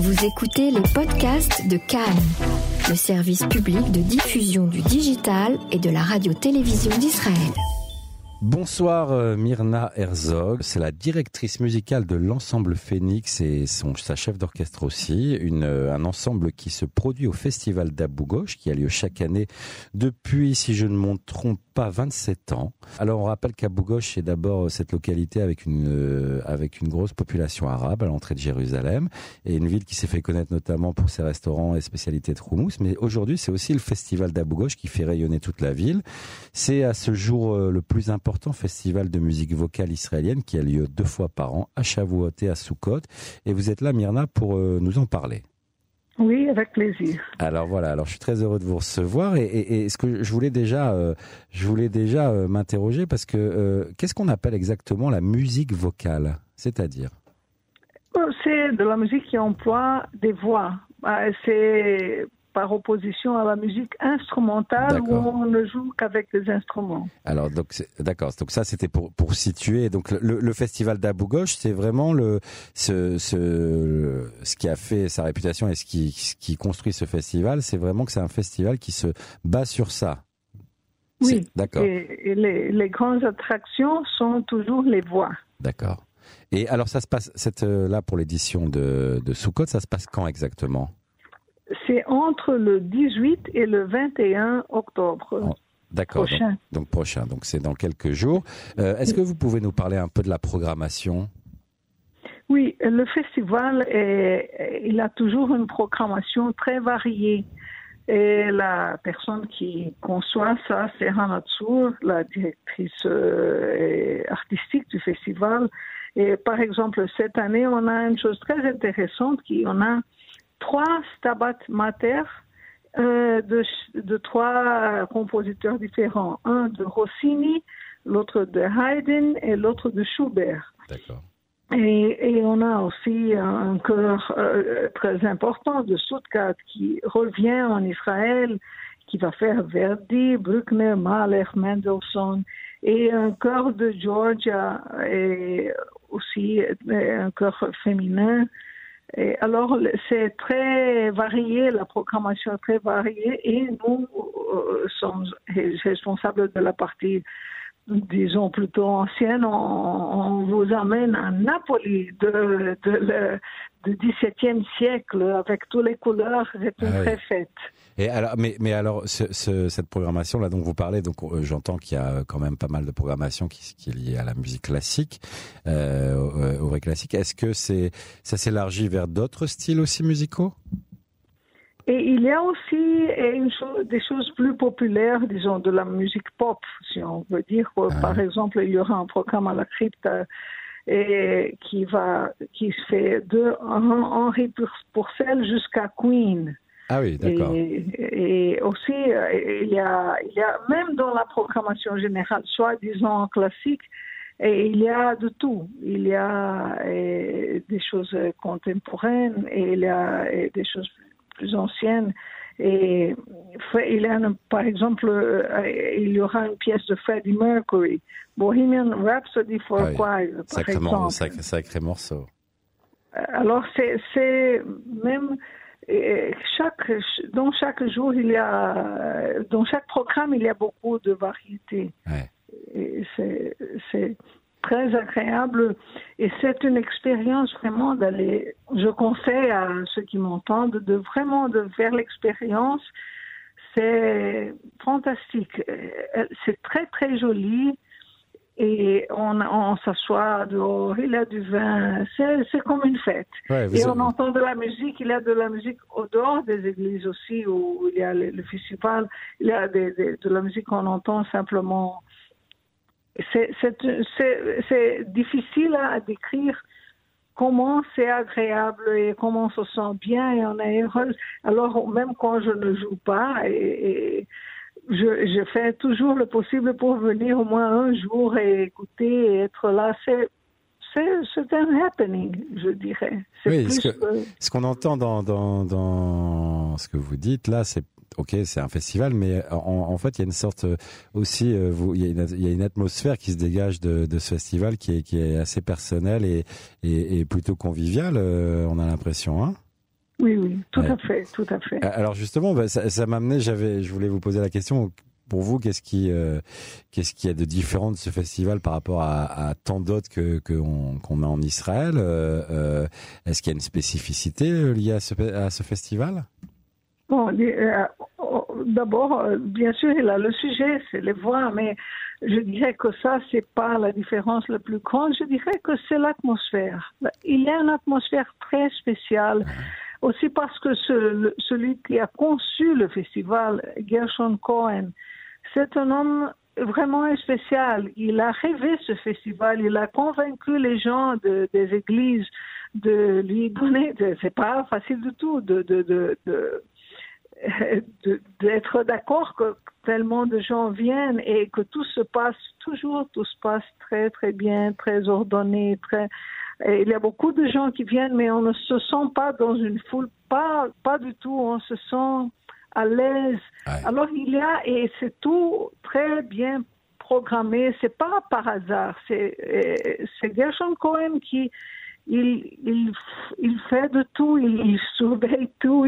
Vous écoutez les podcasts de Cannes, le service public de diffusion du digital et de la radio-télévision d'Israël. Bonsoir euh, Myrna Herzog, c'est la directrice musicale de l'ensemble Phoenix et son, sa chef d'orchestre aussi, euh, un ensemble qui se produit au festival d'Abou Ghosh qui a lieu chaque année depuis, si je ne m'en trompe pas, 27 ans. Alors on rappelle qu'Abou Ghosh est d'abord euh, cette localité avec une, avec une grosse population arabe à l'entrée de Jérusalem et une ville qui s'est fait connaître notamment pour ses restaurants et spécialités de houmous. Mais aujourd'hui c'est aussi le festival d'Abou Ghosh qui fait rayonner toute la ville. C'est à ce jour le plus important festival de musique vocale israélienne qui a lieu deux fois par an à Shavuot et à Sukkot. Et vous êtes là, Myrna, pour euh, nous en parler. Oui, avec plaisir. Alors voilà, alors je suis très heureux de vous recevoir et, et, ce que je voulais déjà, euh, je voulais déjà euh, m'interroger parce que qu'est-ce qu'on appelle exactement la musique vocale, c'est-à-dire? C'est de la musique qui emploie des voix. Bah, c'est par opposition à la musique instrumentale où on ne joue qu'avec des instruments. Alors donc d'accord, donc ça c'était pour pour situer donc le, le festival d'Abou Ghosh, c'est vraiment le ce, ce ce qui a fait sa réputation et ce qui ce qui construit ce festival, c'est vraiment que c'est un festival qui se base sur ça. Oui, d'accord. Et, les, les grandes attractions sont toujours les voix. D'accord. Et alors ça se passe cette là pour l'édition de de Soukot, ça se passe quand exactement? C'est entre le 18 et le 21 octobre. Oh, d'accord. Prochain. Donc, prochain. Donc c'est dans quelques jours. Euh, est-ce que vous pouvez nous parler un peu de la programmation? Oui, le festival est, il a toujours une programmation très variée. Et la personne qui conçoit ça, c'est Hannah Tsour, la directrice euh, artistique du festival. Et par exemple, cette année, on a une chose très intéressante qui on a trois Stabat Mater euh, de, de, trois compositeurs différents. Un de Rossini, l'autre de Haydn et l'autre de Schubert. D'accord. Et, et, on a aussi un chœur euh, très important de Stuttgart qui revient en Israël, qui va faire Verdi, Bruckner, Mahler, Mendelssohn, et un chœur de Georgia et aussi euh, un chœur féminin et alors, c'est très varié, la programmation est très variée et nous euh, sommes responsables de la partie, disons, plutôt ancienne. On, vous amène à Napoli de, de, du XVIIe siècle avec toutes les couleurs et une ah très fête. Et alors, mais, mais alors, ce, cette programmation-là dont vous parlez, donc euh, j'entends qu'il y a quand même pas mal de programmation qui, qui est liée à la musique classique, euh, au, au vrai classique. Est-ce que c'est ça s'élargit vers d'autres styles aussi musicaux? Et il y a aussi une chose, des choses plus populaires, disons, de la musique pop, si on veut dire. Ah. Par exemple, il y aura un programme à la crypte et qui va, qui se fait de Henri Purcell jusqu'à Queen. Ah oui, d'accord. Et, aussi, euh, il y, a, il y a, même dans la programmation générale, soit disons classique, et il y a de tout. Il y a des choses contemporaines et il y a des choses plus anciennes. Et il y a, par exemple, euh, il y aura une pièce de Freddie Mercury, Bohemian Rhapsody for a Choir, par exemple. Sacré, sacré morceau. Alors, c'est même chaque, dans chaque jour, il y a, dans chaque programme, il y a beaucoup de variétés. C'est très agréable et c'est une expérience vraiment d'aller. Je conseille à ceux qui m'entendent de vraiment de faire l'expérience. C'est fantastique. C'est très très joli et on, on s'assoit dehors, il y a du vin, c'est comme une fête. et on entend de la musique, il y a de la musique au dehors des églises aussi, où il y a le, festival, il y a de la musique qu'on entend simplement. C'est difficile à décrire comment c'est agréable et comment on se sent bien et on est heureuse. Alors même quand je ne joue pas et je, je, fais toujours le possible pour venir au moins un jour et écouter et être là. C'est c'est un happening, je dirais. Oui, ce, ce qu'on entend dans, dans, dans ce que vous dites là, c'est ok, c'est un festival, mais en, en, fait, il y a une sorte aussi, euh, il, y a une, il y a une atmosphère qui se dégage de, de ce festival qui est, qui est assez personnelle et, et, et plutôt conviviale. Euh, on a l'impression, hein? Oui, oui, tout à fait, tout à fait. Alors justement, bah, ça, ça m'amenait, j'avais, je voulais vous poser la question. Pour vous, qu'est-ce qui, euh, qu'est-ce qui y a de différent de ce festival par rapport à, à tant d'autres que qu'on a en Israël? Euh, euh, Est-ce qu'il y a une spécificité liée à ce, à ce festival? Bon, oh, d'abord, bien sûr, il a le sujet, c'est les voix, mais je dirais que ça, c'est pas la différence la plus grande. Je dirais que c'est l'atmosphère. Il y a une atmosphère très spéciale. Aussi parce que ce, celui qui a conçu le festival, Gershon Cohen, c'est un homme vraiment spécial. Il a rêvé ce festival, il a convaincu les gens de, des églises de lui donner, c'est pas facile du tout de, de, de, d'être d'accord que tellement de gens viennent et que tout se passe toujours, tout se passe très très bien, très ordonné, très. Et il y a beaucoup de gens qui viennent, mais on ne se sent pas dans une foule, pas pas du tout. On se sent à l'aise. Alors il y a, et c'est tout très bien programmé, c'est pas par hasard, c'est, euh, c'est Gershon Cohen qui, il, il, il fait de tout, il, surveille tout,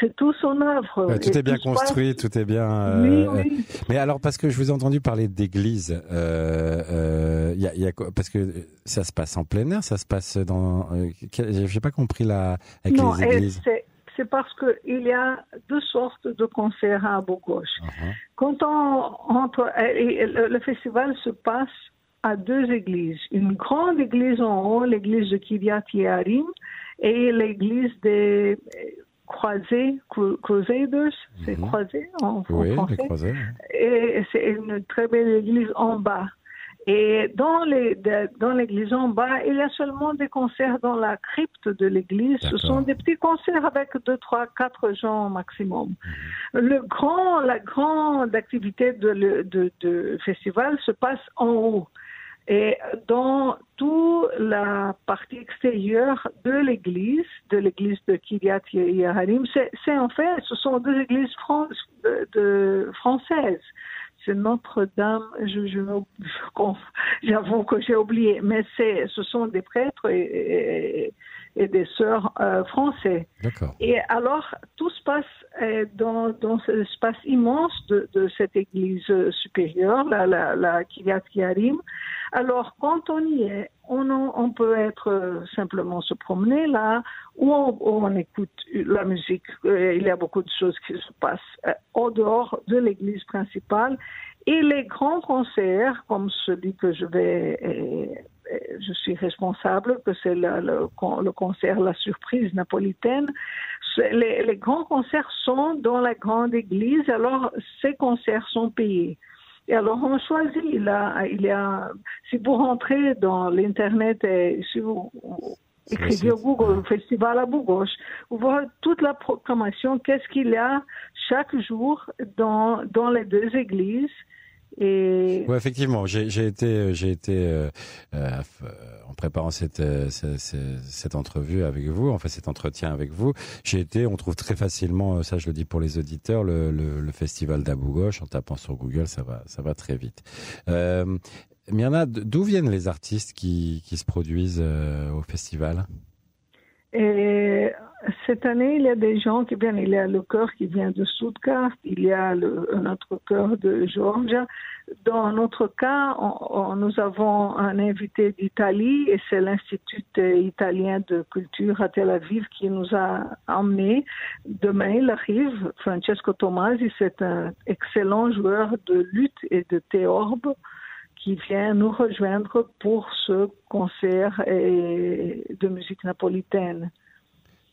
c'est tout son œuvre. tout est bien construit, tout est bien. Euh, oui, Mais alors, parce que je vous ai entendu parler d'église, euh, euh, y a, y a, parce que ça se passe en plein air, ça se passe dans. J'ai pas compris la avec non, les églises c'est parce qu'il y a deux sortes de concerts à Abu Ghosh. Uh-huh. Quand on entre, le, festival se passe à deux églises. Une grande église en haut, l'église de Kiryat Yarim, et l'église des croisés, Crusaders, c'est mm-hmm. croisés en, oui, français. Croisés. Et c'est une très belle église en bas. Et dans les dans l'église en bas, il y a seulement des concerts dans la crypte de l'église. Ce sont des petits concerts avec deux, trois, quatre gens maximum. Mhm. Le grand, la grande activité de, de, de festival se passe en haut. Et dans toute la partie extérieure de l'église, de l'église de Kiryat Yeharim, c'est en fait, ce sont deux églises de, françaises c'est Notre-Dame, je, j'avoue que j'ai oublié, mais c'est, ce sont des prêtres et, et, des sœurs euh, français. Et alors, tout se passe euh, dans, dans cet espace immense de, de cette église supérieure, la, la, la Kiryat Yarim. Alors, quand on y est, on, peut être euh, simplement se promener là, ou on, écoute la musique. Euh, il y a beaucoup de choses qui se passent euh, au dehors de l'église principale. Et les grands concerts, comme celui que je vais, je suis responsable, que c'est le, concert La Surprise napolitaine, les grands concerts sont dans la grande église, alors ces concerts sont payés. Et alors on choisit, là, il y a, si vous rentrez dans l'Internet et si vous écrivez au Google Festival à Bougouche, vous voyez toute la programmation, qu'est-ce qu'il y a chaque jour dans, dans les deux églises. Et... Oui, effectivement, j'ai été, j'ai été euh, euh, en préparant cette, euh, cette, cette, entrevue avec vous, en fait cet entretien avec vous, j'ai été, on trouve très facilement, ça je le dis pour les auditeurs, le, le, le festival en tapant sur Google, ça va, ça va très vite. Euh, Myrna, d'où viennent les artistes qui, qui se produisent au festival? Et cette année, il y a des gens qui viennent. Il y a le chœur qui vient de Stuttgart, il y a le, notre chœur de Georgia. Dans notre cas, nous avons un invité d'Italie et c'est l'Institut italien de culture à Tel Aviv qui nous a emmenés. Demain, il arrive. Francesco Tomasi, c'est un excellent joueur de lutte et de théorbe qui vient nous rejoindre pour ce concert de musique napolitaine.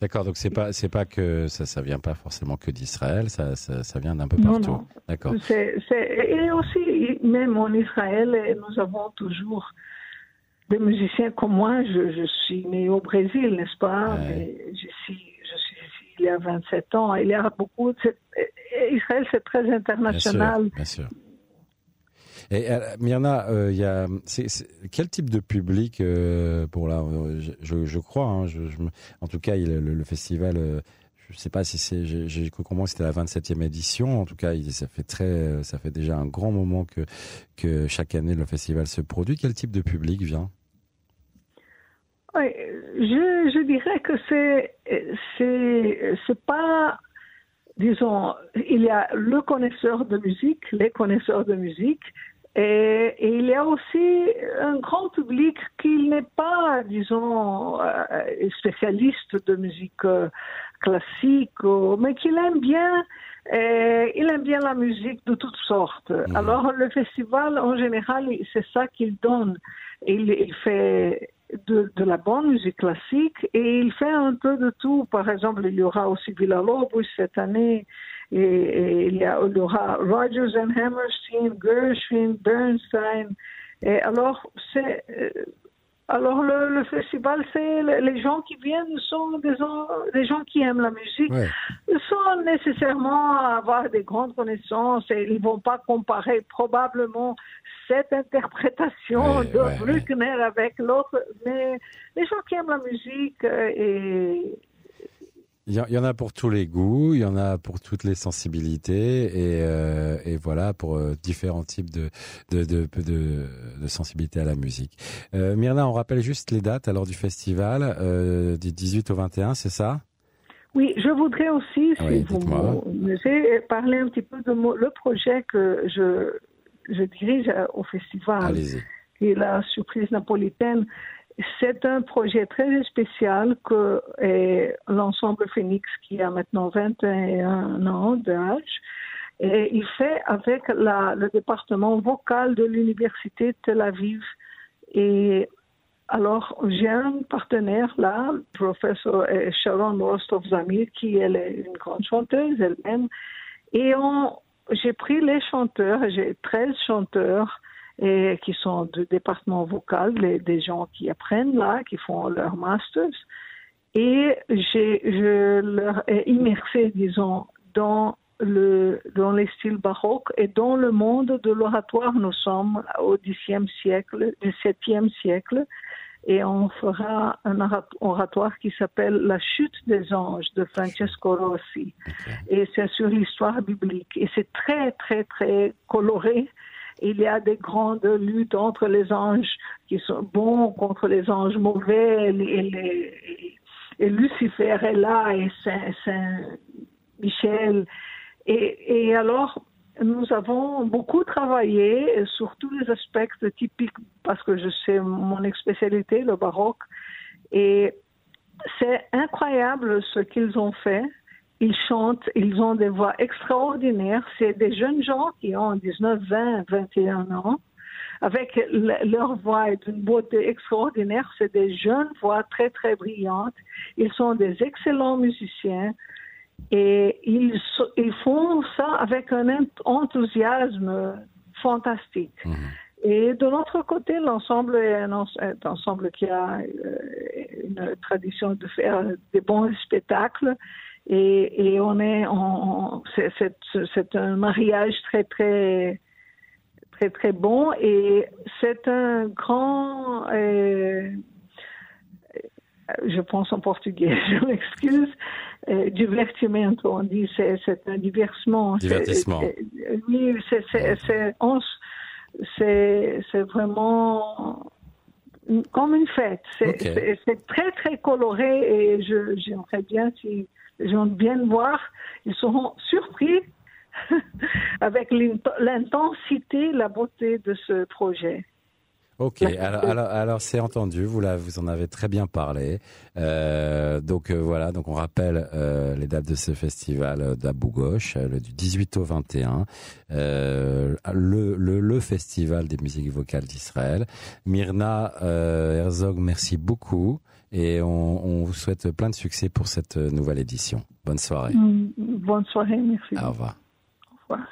D'accord, donc c'est pas c'est pas que ça ça vient pas forcément que d'Israël, ça, ça, ça vient d'un peu partout. Non, D'accord. et aussi même en Israël, nous avons toujours des musiciens comme moi. Je, je suis né au Brésil, n'est-ce pas? Je suis je suis ici il y a 27 ans. Il y a beaucoup. Israël, c'est très international. Bien sûr. Bien sûr. Et euh, euh, a quel type de public euh, pour là je, crois, hein, en tout cas, le, festival. je sais pas si c'est, j'ai cru comprendre c'était la 27e édition. En tout cas, ça fait très, ça fait déjà un grand moment que que chaque année le festival se produit. Quel type de public vient? Je, je dirais que c'est c'est pas disons il y a le connaisseur de musique, les connaisseurs de musique et, et, il y a aussi un grand public qui n'est pas, disons, euh, spécialiste de musique euh, classique, mais qui aime bien, et il aime bien la musique de toutes sortes. Mmh. Alors le festival, en général, c'est ça qu'il donne. Il, il fait de, la bonne musique classique et il fait un peu de tout. Par exemple, il y aura aussi Villa-Lobos cette année et, il, y a, il y aura Rogers and Hammerstein, Gershwin, Bernstein. Alors, c'est alors le, festival, c'est les gens qui viennent sont des, gens qui aiment la musique. Sans nécessairement avoir des grandes connaissances et ils vont pas comparer probablement cette interprétation ouais, de ouais, Bruckner avec l'autre, mais les gens qui aiment la musique et il y, en a pour tous les goûts, il y en a pour toutes les sensibilités et, euh, et voilà pour euh, différents types de de, de, de, de, sensibilité à la musique. Euh, Myrna, on rappelle juste les dates alors du festival euh, du 18 au 21, c'est ça? Oui, je voudrais aussi, si oui, vous me parler un petit peu de mon, le projet que je, je dirige au festival. Qui est la surprise napolitaine. C'est un projet très spécial que l'ensemble Phoenix, qui a maintenant 21 ans d'âge, et il fait avec la, le département vocal de l'université Tel Aviv. Et alors, j'ai un partenaire là, le professeur Sharon Rostov Zamir, qui elle est une grande chanteuse elle-même. Et j'ai pris les chanteurs, j'ai 13 chanteurs et qui sont du département vocal, des gens qui apprennent là, qui font leur masters. Et je leur ai immersé, disons, dans le, dans les styles baroques et dans le monde de l'oratoire. Nous sommes au Xe siècle, XVIIe siècle, et on fera un oratoire qui s'appelle La chute des anges de Francesco Rossi. Okay. Et c'est sur l'histoire biblique. Et c'est très, très, très coloré il y a des grandes luttes entre les anges qui sont bons contre les anges mauvais, et, les, et Lucifer est là, et Saint-Michel. Et, alors, nous avons beaucoup travaillé sur tous les aspects typiques, parce que je sais mon spécialité, le baroque, et c'est incroyable ce qu'ils ont fait ils chantent, ils ont des voix extraordinaires. C'est des jeunes gens qui ont 19, 20, 21 ans. Avec leur voix est d'une beauté extraordinaire. C'est des jeunes voix très, très brillantes. Ils sont des excellents musiciens. Et ils, ils font ça avec un enthousiasme fantastique. Mmh. Et de l'autre côté, l'ensemble est un ensemble qui a euh, une tradition de faire des bons spectacles et, et on est, on, c'est un mariage très très très très bon et c'est un grand, euh, je pense en portugais, je m'excuse, euh, divertimento, on dit c'est un divertissement. Divertissement. Oui, c'est vraiment comme une fête. C'est okay. très très coloré et je j'aimerais bien si les gens viennent voir, ils seront surpris avec l'intensité, la beauté de ce projet. Ok, alors, alors, alors c'est entendu, vous, là, vous en avez très bien parlé. Euh, donc euh, voilà, donc on rappelle euh, les dates de ce festival d'Abou Ghosh, euh, le du 18 au 21, le, le, le, festival des musiques vocales d'Israël. Myrna Herzog, merci beaucoup et on, on, vous souhaite plein de succès pour cette nouvelle édition. Bonne soirée. Bonne soirée, merci. Au revoir. Au revoir.